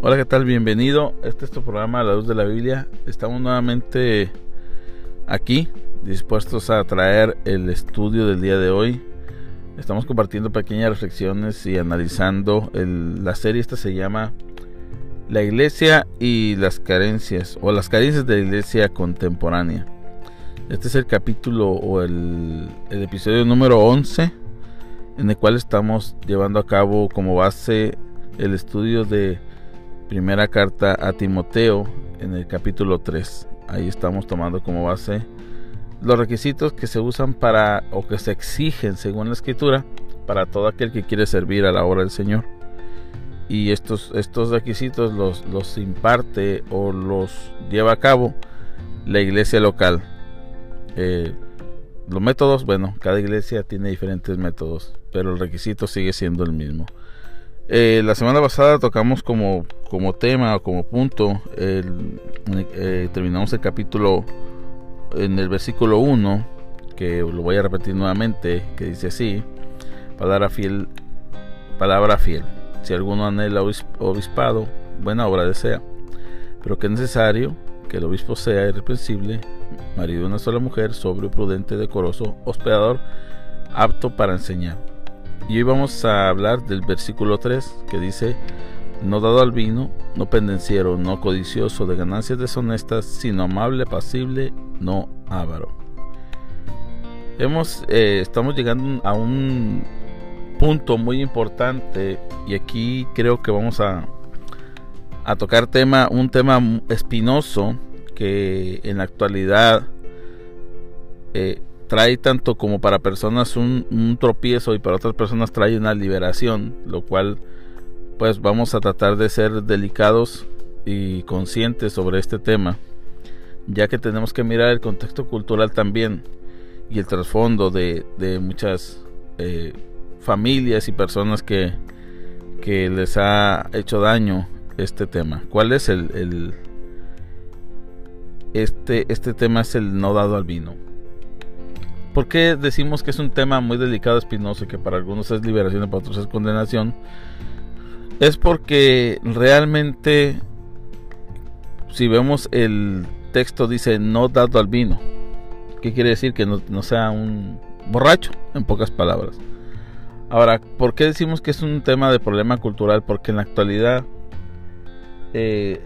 Hola, ¿qué tal? Bienvenido. Este es tu programa La Luz de la Biblia. Estamos nuevamente aquí, dispuestos a traer el estudio del día de hoy. Estamos compartiendo pequeñas reflexiones y analizando la serie. Esta se llama La Iglesia y las carencias, o las carencias de la Iglesia contemporánea. Este es el capítulo o el, el episodio número 11, en el cual estamos llevando a cabo como base el estudio de primera carta a Timoteo en el capítulo 3. Ahí estamos tomando como base los requisitos que se usan para o que se exigen según la escritura para todo aquel que quiere servir a la obra del Señor. Y estos, estos requisitos los, los imparte o los lleva a cabo la iglesia local. Eh, los métodos, bueno, cada iglesia tiene diferentes métodos, pero el requisito sigue siendo el mismo. Eh, la semana pasada tocamos como, como tema o como punto, eh, terminamos el capítulo en el versículo 1, que lo voy a repetir nuevamente, que dice así, palabra fiel, palabra fiel. Si alguno anhela obispado, buena obra desea, pero que es necesario que el obispo sea irreprensible, marido de una sola mujer, sobrio, prudente, decoroso, hospedador, apto para enseñar y hoy vamos a hablar del versículo 3 que dice, no dado al vino, no pendenciero, no codicioso de ganancias deshonestas, sino amable, pasible, no avaro. Hemos, eh, estamos llegando a un punto muy importante y aquí creo que vamos a, a tocar tema, un tema espinoso que en la actualidad eh, trae tanto como para personas un, tropiezo y para otras personas trae una liberación, lo cual pues vamos a tratar de ser delicados y conscientes sobre este tema, ya que tenemos que mirar el contexto cultural también y el trasfondo de, muchas eh, familias y personas que, que les ha hecho daño este tema. ¿Cuál es el, el este, este tema es el no dado al vino. ¿Por qué decimos que es un tema muy delicado, espinoso, que para algunos es liberación y para otros es condenación? Es porque realmente, si vemos el texto, dice no dado al vino. ¿Qué quiere decir? Que no, sea un borracho, en pocas palabras. Ahora, ¿por qué decimos que es un tema de problema cultural? Porque en la actualidad eh,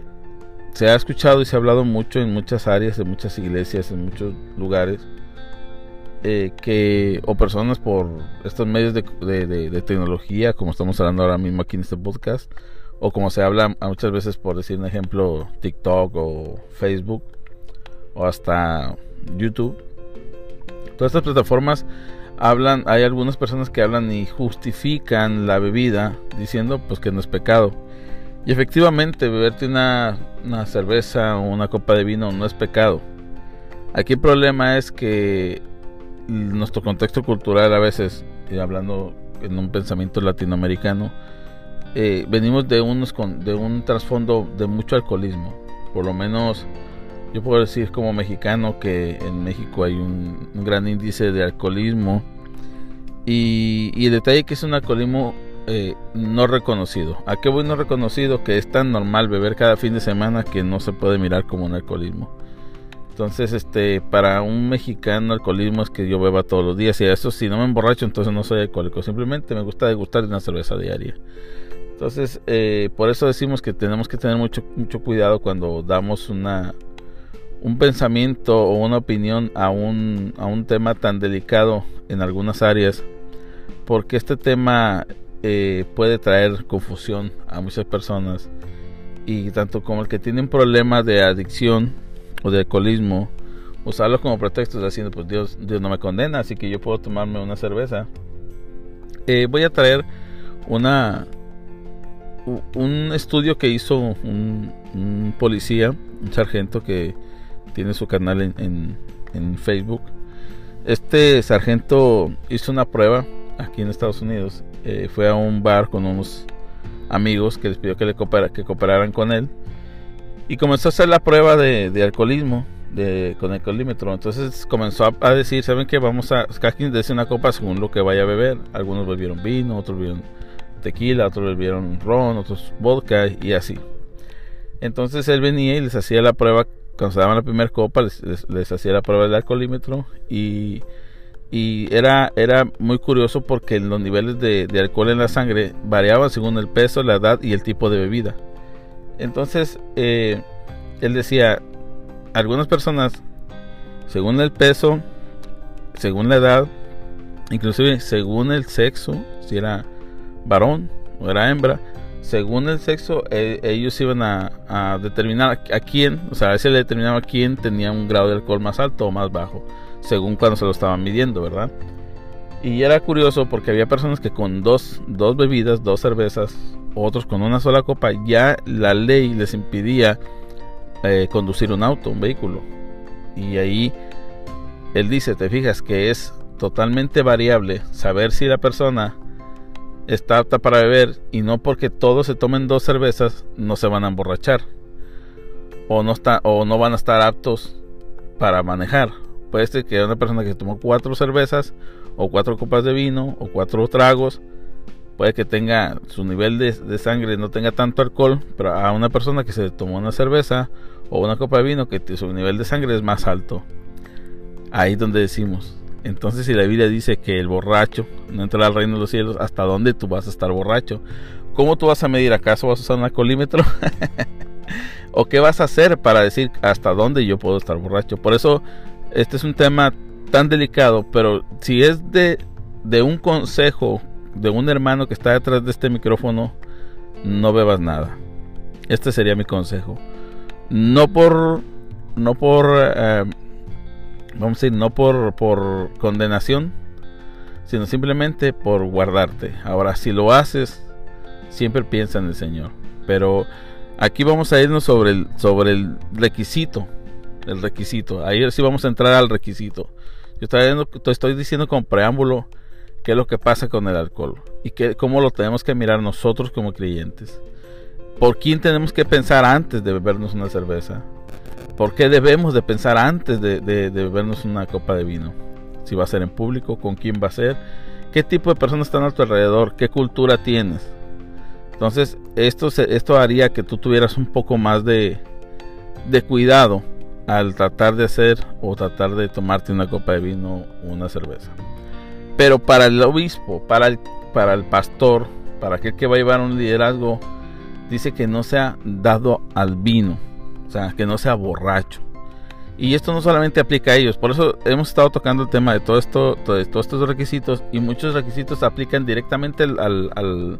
se ha escuchado y se ha hablado mucho en muchas áreas, en muchas iglesias, en muchos lugares, eh, que o personas por estos medios de, tecnología, como estamos hablando ahora mismo aquí en este podcast, o como se habla muchas veces por decir un ejemplo, TikTok o Facebook, o hasta YouTube. Todas estas plataformas hablan, hay algunas personas que hablan y justifican la bebida diciendo pues que no es pecado. Y efectivamente, beberte una, una cerveza o una copa de vino no es pecado. Aquí el problema es que nuestro contexto cultural a veces, y hablando en un pensamiento latinoamericano, eh, venimos de, unos con, de un trasfondo de mucho alcoholismo. Por lo menos yo puedo decir como mexicano que en México hay un, gran índice de alcoholismo y, y, el detalle que es un alcoholismo eh, no reconocido. ¿A qué voy no reconocido? Que es tan normal beber cada fin de semana que no se puede mirar como un alcoholismo. Entonces, este, para un mexicano, alcoholismo es que yo beba todos los días. Y eso, si no me emborracho, entonces no soy alcohólico. Simplemente me gusta degustar una cerveza diaria. Entonces, eh, por eso decimos que tenemos que tener mucho, mucho cuidado cuando damos una, un pensamiento o una opinión a un, a un tema tan delicado en algunas áreas. Porque este tema eh, puede traer confusión a muchas personas. Y tanto como el que tiene un problema de adicción o de alcoholismo, usarlo como pretexto haciendo pues Dios, Dios no me condena, así que yo puedo tomarme una cerveza. Eh, voy a traer una un estudio que hizo un, policía, un sargento que tiene su canal en, en, Facebook. Este sargento hizo una prueba aquí en Estados Unidos. Eh, fue a un bar con unos amigos que les pidió que le que cooperaran con él y comenzó a hacer la prueba de, alcoholismo de, con el alcoholímetro. Entonces comenzó a, decir, ¿saben qué? Vamos a, cada quien una copa según lo que vaya a beber. Algunos bebieron vino, otros bebieron tequila, otros bebieron ron, otros vodka y así. Entonces él venía y les hacía la prueba, cuando se daban la primera copa, les, hacía la prueba del alcoholímetro y, era, era muy curioso porque los niveles de, alcohol en la sangre variaban según el peso, la edad y el tipo de bebida. Entonces eh, él decía, algunas personas, según el peso, según la edad, inclusive según el sexo, si era varón o era hembra, según el sexo, e, ellos iban a, determinar a, quién, o sea, a veces le determinaba a quién tenía un grado de alcohol más alto o más bajo, según cuando se lo estaban midiendo, ¿verdad? Y era curioso porque había personas que con dos, dos bebidas, dos cervezas, otros con una sola copa, ya la ley les impidía eh, conducir un auto, un vehículo. Y ahí él dice, te fijas que es totalmente variable saber si la persona está apta para beber y no porque todos se tomen dos cervezas no se van a emborrachar o no o no van a estar aptos para manejar. Puede ser que una persona que tomó cuatro cervezas o cuatro copas de vino o cuatro tragos puede que tenga su nivel de, sangre no tenga tanto alcohol, pero a una persona que se tomó una cerveza o una copa de vino que su nivel de sangre es más alto. Ahí es donde decimos, entonces, si la Biblia dice que el borracho no entrará al reino de los cielos, ¿hasta dónde tú vas a estar borracho? ¿Cómo tú vas a medir? ¿Acaso vas a usar un alcoholímetro? ¿O qué vas a hacer para decir hasta dónde yo puedo estar borracho? Por eso, este es un tema tan delicado, pero si es de, de un consejo de un hermano que está detrás de este micrófono, no bebas nada. Este sería mi consejo. No por, no por eh, vamos a decir, no por, por condenación, sino simplemente por guardarte. Ahora, si lo haces, siempre piensa en el Señor. Pero aquí vamos a irnos sobre el, sobre el requisito. El requisito. Ahí sí vamos a entrar al requisito. Yo estoy, estoy diciendo con preámbulo qué es lo que pasa con el alcohol y qué, cómo lo tenemos que mirar nosotros como creyentes. ¿Por quién tenemos que pensar antes de bebernos una cerveza? ¿Por qué debemos de pensar antes de, bebernos una copa de vino? Si va a ser en público, con quién va a ser, qué tipo de personas están a tu alrededor, qué cultura tienes. Entonces, esto, esto haría que tú tuvieras un poco más de, de cuidado al tratar de hacer o tratar de tomarte una copa de vino o una cerveza. Pero para el obispo, para el, para el pastor, para aquel que va a llevar un liderazgo, dice que no sea dado al vino sea, que no sea borracho. Y esto no solamente aplica a ellos, por eso hemos estado tocando el tema de todo esto, de todos estos requisitos, y muchos requisitos aplican directamente al, al,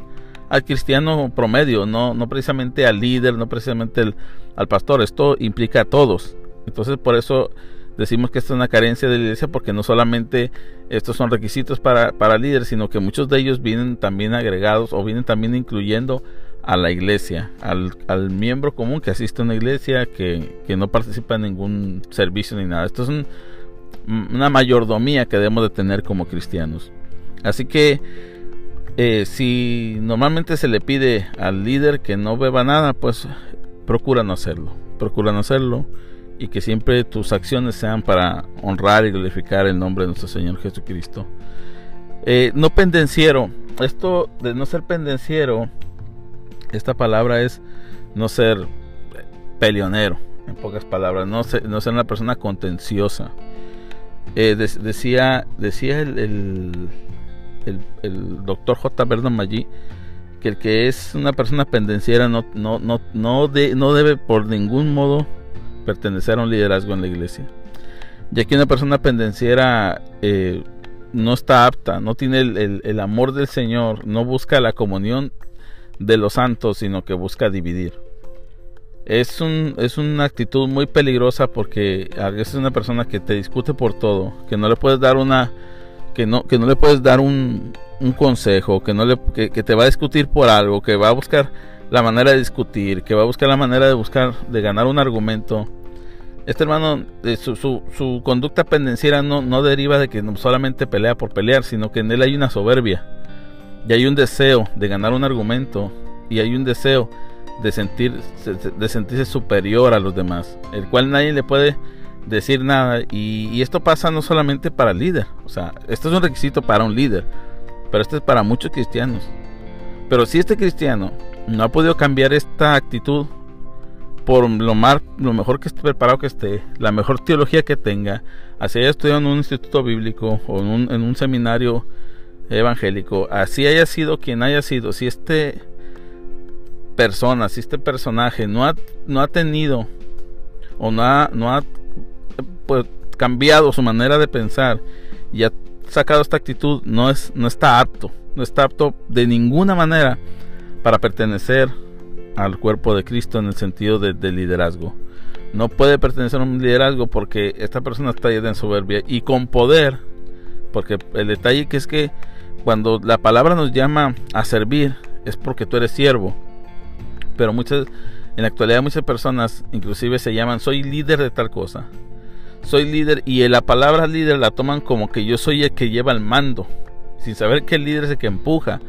cristiano promedio, no, no precisamente al líder, no precisamente al pastor, esto implica a todos. Entonces por eso decimos que esto es una carencia de la iglesia, porque no solamente estos son requisitos para, para líderes, sino que muchos de ellos vienen también agregados o vienen también incluyendo a la iglesia, al, miembro común que asiste a una iglesia, que, no participa en ningún servicio ni nada. Esto es una mayordomía que debemos de tener como cristianos. Así que eh, si normalmente se le pide al líder que no beba nada, pues procura hacerlo. Procura no hacerlo y que siempre tus acciones sean para honrar y glorificar el nombre de nuestro Señor Jesucristo. Eh, no pendenciero. Esto de no ser pendenciero esta palabra es no ser peleonero, en pocas palabras, no ser, no ser una persona contenciosa. Eh, decía decía el, el, doctor J. Verdon Maggi que el que es una persona pendenciera no, no, no, no, no debe por ningún modo pertenecer a un liderazgo en la iglesia. Ya que una persona pendenciera eh, no está apta, no tiene el, amor del Señor, no busca la comunión de los santos, sino que busca dividir. Es, un, es una actitud muy peligrosa porque a veces es una persona que te discute por todo, que no le puedes dar una que no, que no le puedes dar un, un consejo, que no le que, te va a discutir por algo, que va a buscar la manera de discutir, que va a buscar la manera de buscar de ganar un argumento. Este hermano, eh, su, su, conducta pendenciera no, no deriva de que solamente pelea por pelear, sino que en él hay una soberbia y hay un deseo de ganar un argumento y hay un deseo de, sentir, de sentirse superior a los demás, el cual nadie le puede decir nada. Y, esto pasa no solamente para el líder, o sea, esto es un requisito para un líder, pero esto es para muchos cristianos. Pero si este cristiano no ha podido cambiar esta actitud, por lo, más, lo mejor que esté preparado que esté, la mejor teología que tenga, así haya estudiado en un instituto bíblico o en un, seminario evangélico, así haya sido quien haya sido, si este persona, si este personaje no ha, no ha tenido o no ha, no ha pues, cambiado su manera de pensar y ha sacado esta actitud, no, es, no está apto, no está apto de ninguna manera para pertenecer al cuerpo de Cristo en el sentido de, liderazgo. No puede pertenecer a un liderazgo porque esta persona está llena de soberbia y con poder, porque el detalle que es que cuando la palabra nos llama a servir es porque tú eres siervo. Pero muchas, en la actualidad muchas personas inclusive se llaman soy líder de tal cosa. Soy líder y la palabra líder la toman como que yo soy el que lleva el mando, sin saber que el líder es el que empuja,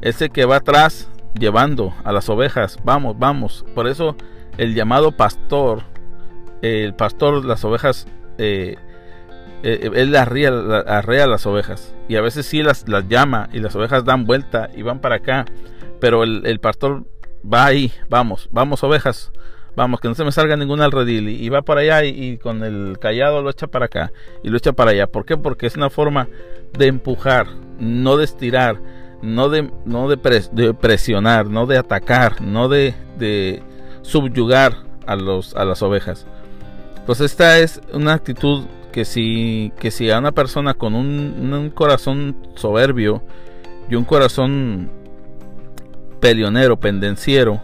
es el que va atrás llevando a las ovejas. Vamos, vamos. Por eso el llamado pastor, el pastor, las ovejas, eh, eh, él arrea, arrea, las ovejas. Y a veces sí las, las llama y las ovejas dan vuelta y van para acá. Pero el, pastor va ahí, vamos, vamos ovejas. Vamos, que no se me salga ningún alredil. Y, va para allá y, con el callado lo echa para acá y lo echa para allá. ¿Por qué? Porque es una forma de empujar, no de estirar no de, no de, presionar, no de atacar, no de, subyugar a, los, a las ovejas. Pues esta es una actitud que si, que si a una persona con un, un corazón soberbio y un corazón peleonero, pendenciero,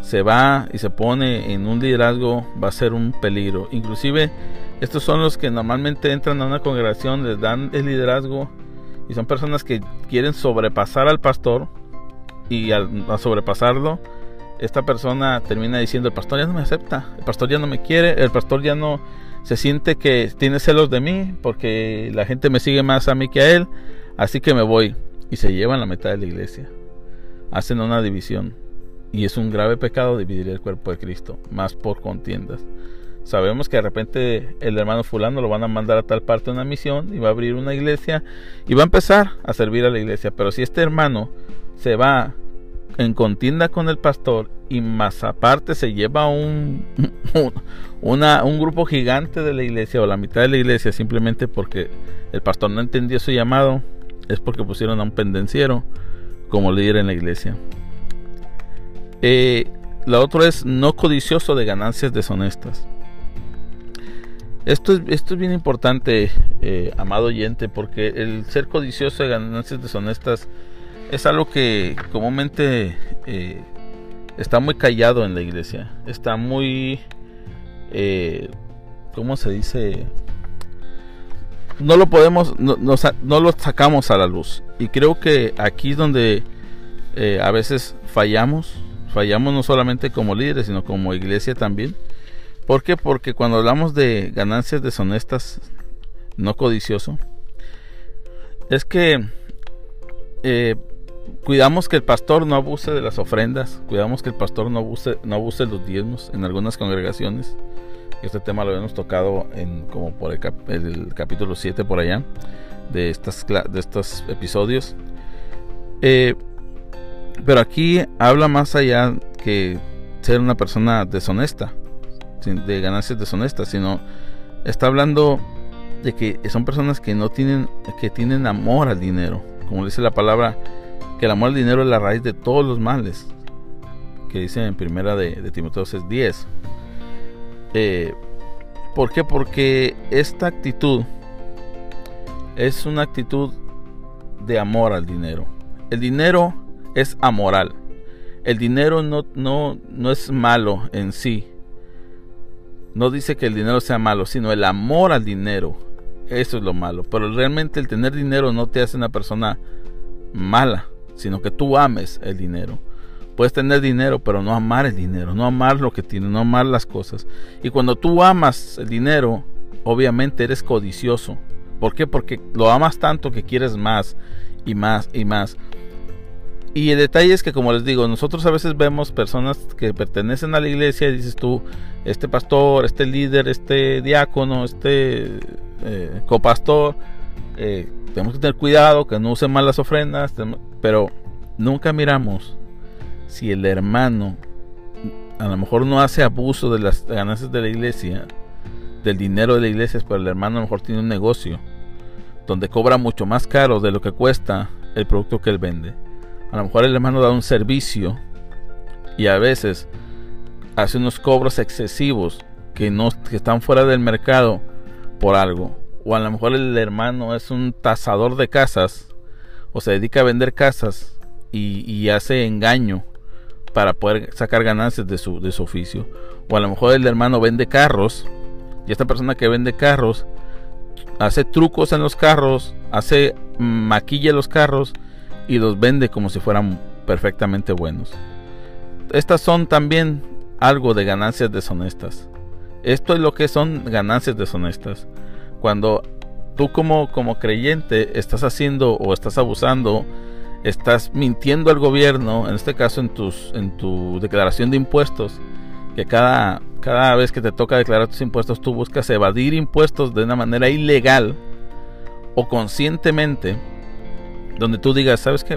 se va y se pone en un liderazgo, va a ser un peligro. Inclusive estos son los que normalmente entran a una congregación, les dan el liderazgo y son personas que quieren sobrepasar al pastor y al, sobrepasarlo, esta persona termina diciendo, el pastor ya no me acepta, el pastor ya no me quiere, el pastor ya no se siente que tiene celos de mí porque la gente me sigue más a mí que a él, así que me voy. Y se llevan la mitad de la iglesia. Hacen una división. Y es un grave pecado dividir el cuerpo de Cristo, más por contiendas. Sabemos que de repente el hermano fulano lo van a mandar a tal parte de una misión y va a abrir una iglesia y va a empezar a servir a la iglesia. Pero si este hermano se va en contienda con el pastor y más aparte se lleva un, un grupo gigante de la iglesia o la mitad de la iglesia simplemente porque el pastor no entendió su llamado, es porque pusieron a un pendenciero como líder en la iglesia. Eh, la otra es no codicioso de ganancias deshonestas. Esto es, esto es bien importante, eh, amado oyente, porque el ser codicioso de ganancias deshonestas es algo que comúnmente eh, está muy callado en la iglesia. Está muy, eh, ¿cómo se dice? No lo podemos, no, no, lo sacamos a la luz. Y creo que aquí es donde a veces fallamos, fallamos no solamente como líderes, sino como iglesia también ¿Por qué? Porque cuando hablamos de ganancias deshonestas, no codicioso, es que eh, cuidamos que el pastor no abuse de las ofrendas, cuidamos que el pastor no abuse, no abuse de los diezmos en algunas congregaciones. Este tema lo habíamos tocado en como por el, capítulo 7 por allá de, estas, de estos episodios. Eh, pero aquí habla más allá que ser una persona deshonesta de ganancias deshonestas, sino está hablando de que son personas que no tienen, que tienen amor al dinero. Como dice la palabra, que el amor al dinero es la raíz de todos los males. Que dice en primera de, de Timoteo 6.10. Eh, ¿Por qué? Porque esta actitud es una actitud de amor al dinero. El dinero es amoral. El dinero no, no, no es malo en sí, no dice que el dinero sea malo, sino el amor al dinero. Eso es lo malo. Pero realmente el tener dinero no te hace una persona mala, sino que tú ames el dinero. Puedes tener dinero, pero no amar el dinero, no amar lo que tienes, no amar las cosas. Y cuando tú amas el dinero, obviamente eres codicioso. ¿Por qué? Porque lo amas tanto que quieres más y más y más. Y el detalle es que, como les digo, nosotros a veces vemos personas que pertenecen a la iglesia y dices tú, este pastor, este líder, este diácono, este eh, copastor, eh, tenemos que tener cuidado que no usen mal las ofrendas, pero nunca miramos si el hermano a lo mejor no hace abuso de las ganancias de la iglesia, del dinero de la iglesia, pero el hermano a lo mejor tiene un negocio donde cobra mucho más caro de lo que cuesta el producto que él vende. A lo mejor el hermano da un servicio y a veces hace unos cobros excesivos que no que están fuera del mercado por algo. O a lo mejor el hermano es un tasador de casas o se dedica a vender casas y, hace engaño para poder sacar ganancias de su, de su oficio. O a lo mejor el hermano vende carros y esta persona que vende carros hace trucos en los carros, hace maquilla los carros y los vende como si fueran perfectamente buenos. Estas son también algo de ganancias deshonestas. Esto es lo que son ganancias deshonestas. Cuando tú como, como creyente estás haciendo o estás abusando, estás mintiendo al gobierno, en este caso en, tus, en tu declaración de impuestos, que cada, cada vez que te toca declarar tus impuestos tú buscas evadir impuestos de una manera ilegal o conscientemente, donde tú digas, ¿sabes qué?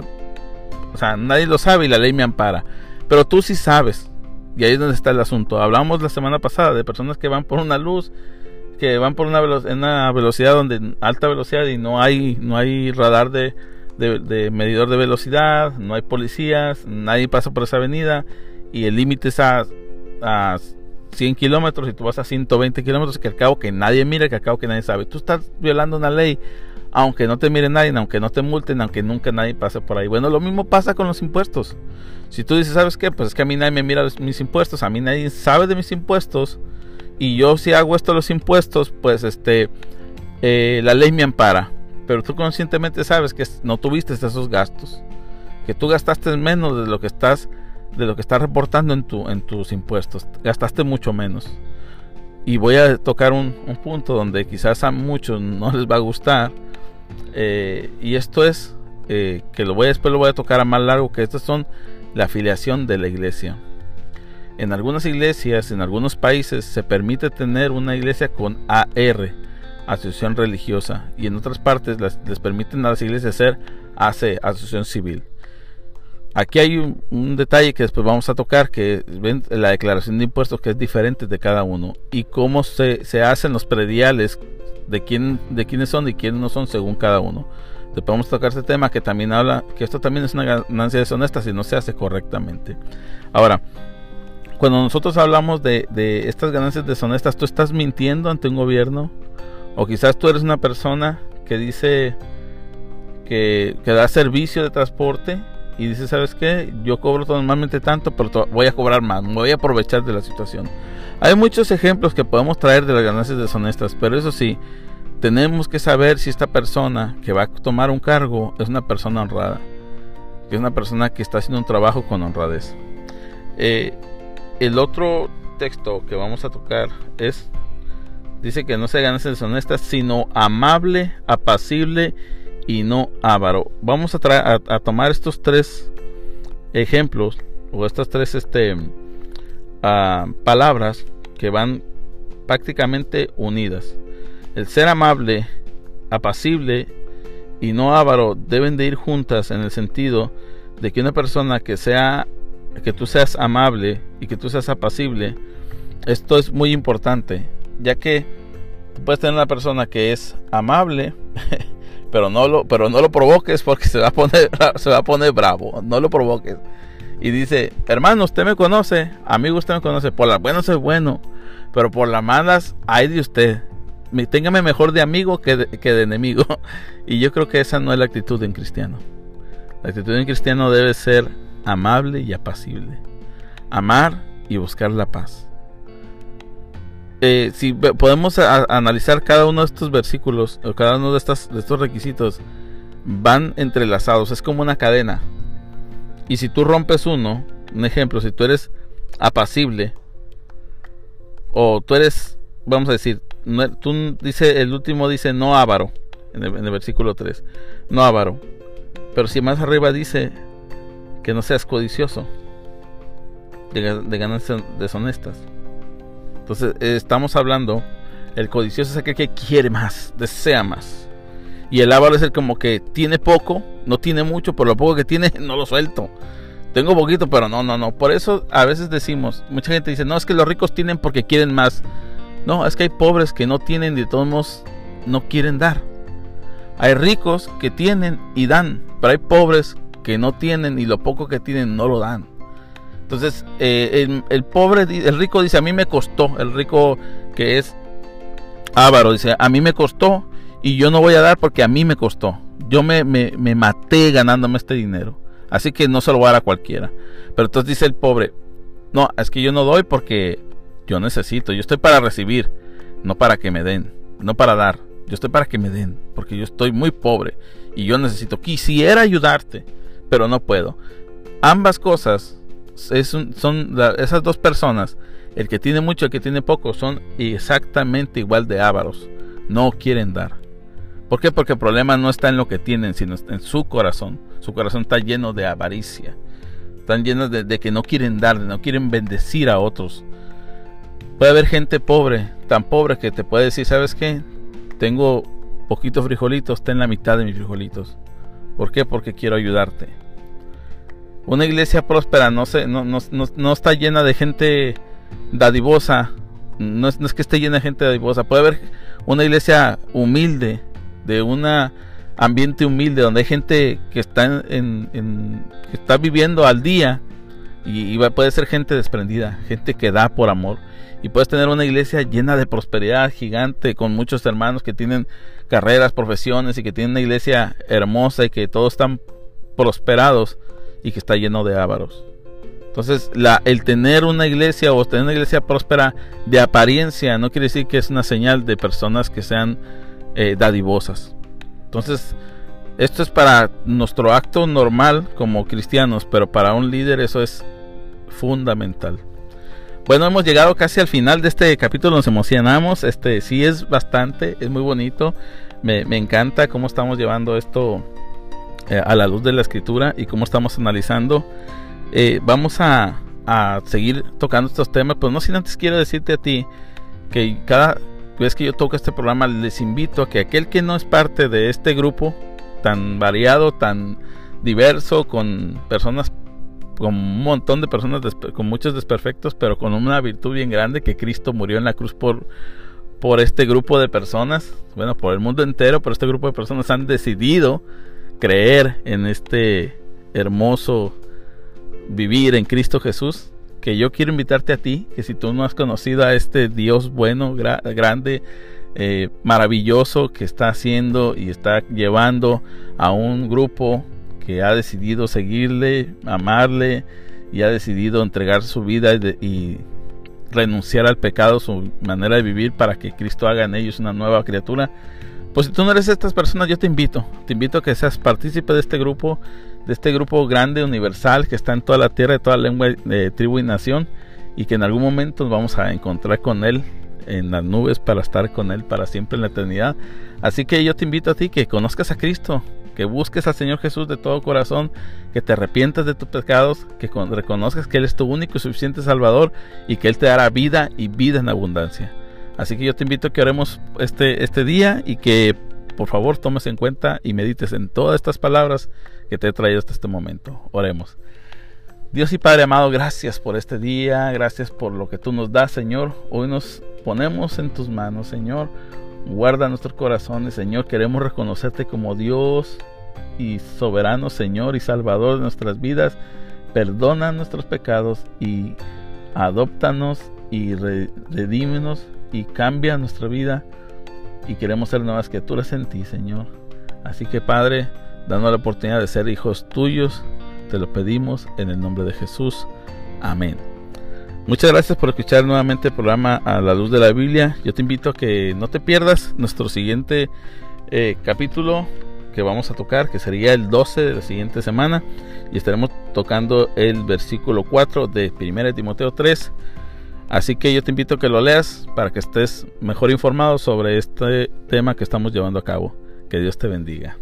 O sea, nadie lo sabe y la ley me ampara, pero tú sí sabes. Y ahí es donde está el asunto. Hablamos la semana pasada de personas que van por una luz, que van por una, una velocidad donde alta velocidad y no hay no hay radar de, de medidor de velocidad, no hay policías, nadie pasa por esa avenida y el límite es a a 100 kilómetros y tú vas a 120 kilómetros, que al cabo que nadie mire, que al cabo que nadie sabe. Tú estás violando una ley, aunque no te mire nadie, aunque no te multen, aunque nunca nadie pase por ahí. Bueno, lo mismo pasa con los impuestos. Si tú dices, ¿sabes qué? Pues es que a mí nadie me mira mis impuestos, a mí nadie sabe de mis impuestos, y yo si hago esto los impuestos, pues este, eh, la ley me ampara. Pero tú conscientemente sabes que no tuviste esos gastos, que tú gastaste menos de lo que estás de lo que estás reportando en, tu, en tus impuestos. Gastaste mucho menos. Y voy a tocar un, punto donde quizás a muchos no les va a gustar. Eh, y esto es eh, que lo voy después lo voy a tocar a más largo, que estas son la afiliación de la iglesia. En algunas iglesias, en algunos países, se permite tener una iglesia con AR, Asociación Religiosa, y en otras partes les permiten a las iglesias ser AC, Asociación Civil. Aquí hay un, detalle que después vamos a tocar, que ven la declaración de impuestos que es diferente de cada uno y cómo se, hacen los prediales de quién de quiénes son y quiénes no son según cada uno. Vamos a tocar este tema que también habla que esto también es una ganancia deshonesta si no se hace correctamente. Ahora, cuando nosotros hablamos de, de estas ganancias deshonestas, tú estás mintiendo ante un gobierno o quizás tú eres una persona que dice que, que da servicio de transporte y dice, ¿sabes qué? Yo cobro normalmente tanto, pero voy a cobrar más, me voy a aprovechar de la situación. Hay muchos ejemplos que podemos traer de las ganancias deshonestas, pero eso sí, tenemos que saber si esta persona que va a tomar un cargo es una persona honrada, que es una persona que está haciendo un trabajo con honradez. Eh, el otro texto que vamos a tocar es, dice que no se ganancias deshonestas, sino amable, apacible y no avaro. Vamos a, a, tomar estos tres ejemplos o estas tres este, ah, palabras que van prácticamente unidas. El ser amable, apacible y no avaro deben de ir juntas en el sentido de que una persona que sea que tú seas amable y que tú seas apacible, esto es muy importante, ya que puedes tener una persona que es amable pero no lo, pero no lo provoques porque se va a poner, se va a poner bravo, no lo provoques. Y dice, hermano, usted me conoce, amigo, usted me conoce, por las buenas soy bueno, pero por las malas hay de usted. Téngame mejor de amigo que de, enemigo. Y yo creo que esa no es la actitud de un cristiano. La actitud de un cristiano debe ser amable y apacible. Amar y buscar la paz. Eh, si podemos analizar cada uno de estos versículos, o cada uno de estos requisitos, van entrelazados, es como una cadena. Y si tú rompes uno, un ejemplo, si tú eres apacible, o tú eres, vamos a decir, tú dice, el último dice no avaro, en el, versículo 3, no avaro. Pero si más arriba dice que no seas codicioso de, de deshonestas. Entonces eh, estamos hablando, el codicioso es aquel que quiere más, desea más. Y el avaro es el como que tiene poco, no tiene mucho, pero lo poco que tiene no lo suelto. tengo poquito, pero no, no, no. Por eso a veces decimos, mucha gente dice, no, es que los ricos tienen porque quieren más. No, es que hay pobres que no tienen y de todos modos no quieren dar. Hay ricos que tienen y dan, pero hay pobres que no tienen y lo poco que tienen no lo dan. Entonces, eh, el, pobre, el rico dice, a mí me costó, el rico que es avaro dice, a mí me costó y yo no voy a dar porque a mí me costó. Yo me, me, me maté ganándome este dinero. Así que no se lo voy a dar a cualquiera. Pero entonces dice el pobre, no, es que yo no doy porque yo necesito, yo estoy para recibir, no para que me den, no para dar. Yo estoy para que me den, porque yo estoy muy pobre y yo necesito, quisiera ayudarte, pero no puedo. Ambas cosas son esas dos personas, el que tiene mucho y el que tiene poco, son exactamente igual de ávaros. No quieren dar. ¿Por qué? Porque el problema no está en lo que tienen, sino en su corazón. Su corazón está lleno de avaricia. Están llenos de, que no quieren dar, no quieren bendecir a otros. Puede haber gente pobre, tan pobre que te puede decir, ¿sabes qué? Tengo poquitos frijolitos, ten la mitad de mis frijolitos. ¿Por qué? Porque quiero ayudarte. Una iglesia próspera no, se, no, no, no, está llena de gente dadivosa. No es, que esté llena de gente dadivosa. Puede haber una iglesia humilde, de un ambiente humilde, donde hay gente que está, en, que está viviendo al día. Y, puede ser gente desprendida, gente que da por amor y puedes tener una iglesia llena de prosperidad gigante con muchos hermanos que tienen carreras, profesiones y que tienen una iglesia hermosa y que todos están prosperados y que está lleno de ávaros. Entonces, la, el tener una iglesia o tener una iglesia próspera de apariencia no quiere decir que es una señal de personas que sean eh. Entonces, esto es para nuestro acto normal como cristianos, pero para un líder eso es fundamental. Bueno, hemos llegado casi al final de este capítulo, nos emocionamos. Este sí es bastante, es muy bonito. Me, encanta cómo estamos llevando esto eh, a la luz de la escritura y cómo estamos analizando. Eh, vamos a, a, seguir tocando estos temas, pero no sin antes quiero decirte a ti que cada vez que yo toco este programa les invito a que aquel que no es parte de este grupo tan variado, tan diverso, con personas con un montón de personas, con muchos desperfectos, pero con una virtud bien grande que Cristo murió en la cruz por, por este grupo de personas, bueno, por el mundo entero, pero este grupo de personas han decidido creer en este hermoso vivir en Cristo Jesús, que yo quiero invitarte a ti, que si tú no has conocido a este Dios bueno, grande, eh, maravilloso que está haciendo y está llevando a un grupo que ha decidido seguirle, amarle y ha decidido entregar su vida y, renunciar al pecado, su manera de vivir para que Cristo haga en ellos una nueva criatura. Pues si tú no eres estas personas, yo te invito, te invito a que seas partícipe de este grupo, de este grupo grande, universal, que está en toda la tierra, de toda lengua, de tribu y nación, y que en algún momento nos vamos a encontrar con Él en las nubes para estar con Él para siempre en la eternidad. Así que yo te invito a ti que conozcas a Cristo, que busques al Señor Jesús de todo corazón, que te arrepientas de tus pecados, que reconozcas que Él es tu único y suficiente Salvador y que Él te dará vida y vida en abundancia. Así que yo te invito a que oremos este, este día y que por favor tomes en cuenta y medites en todas estas palabras que te he traído hasta este momento. Oremos. Dios y Padre amado, gracias por este día, gracias por lo que tú nos das, Señor. Hoy nos ponemos en tus manos, Señor. Guarda nuestros corazones, Señor. Queremos reconocerte como Dios y soberano, Señor y Salvador de nuestras vidas. Perdona nuestros pecados y adóptanos y redímenos y cambia nuestra vida. Y queremos ser nuevas criaturas en ti, Señor. Así que, Padre, danos la oportunidad de ser hijos tuyos. Te lo pedimos en el nombre de Jesús. Amén. Muchas gracias por escuchar nuevamente el programa A la Luz de la Biblia. Yo te invito a que no te pierdas nuestro siguiente eh, capítulo que vamos a tocar, que sería el 12 de la siguiente semana. Y estaremos tocando el versículo 4 de 1 Timoteo 3. Así que yo te invito a que lo leas para que estés mejor informado sobre este tema que estamos llevando a cabo. Que Dios te bendiga.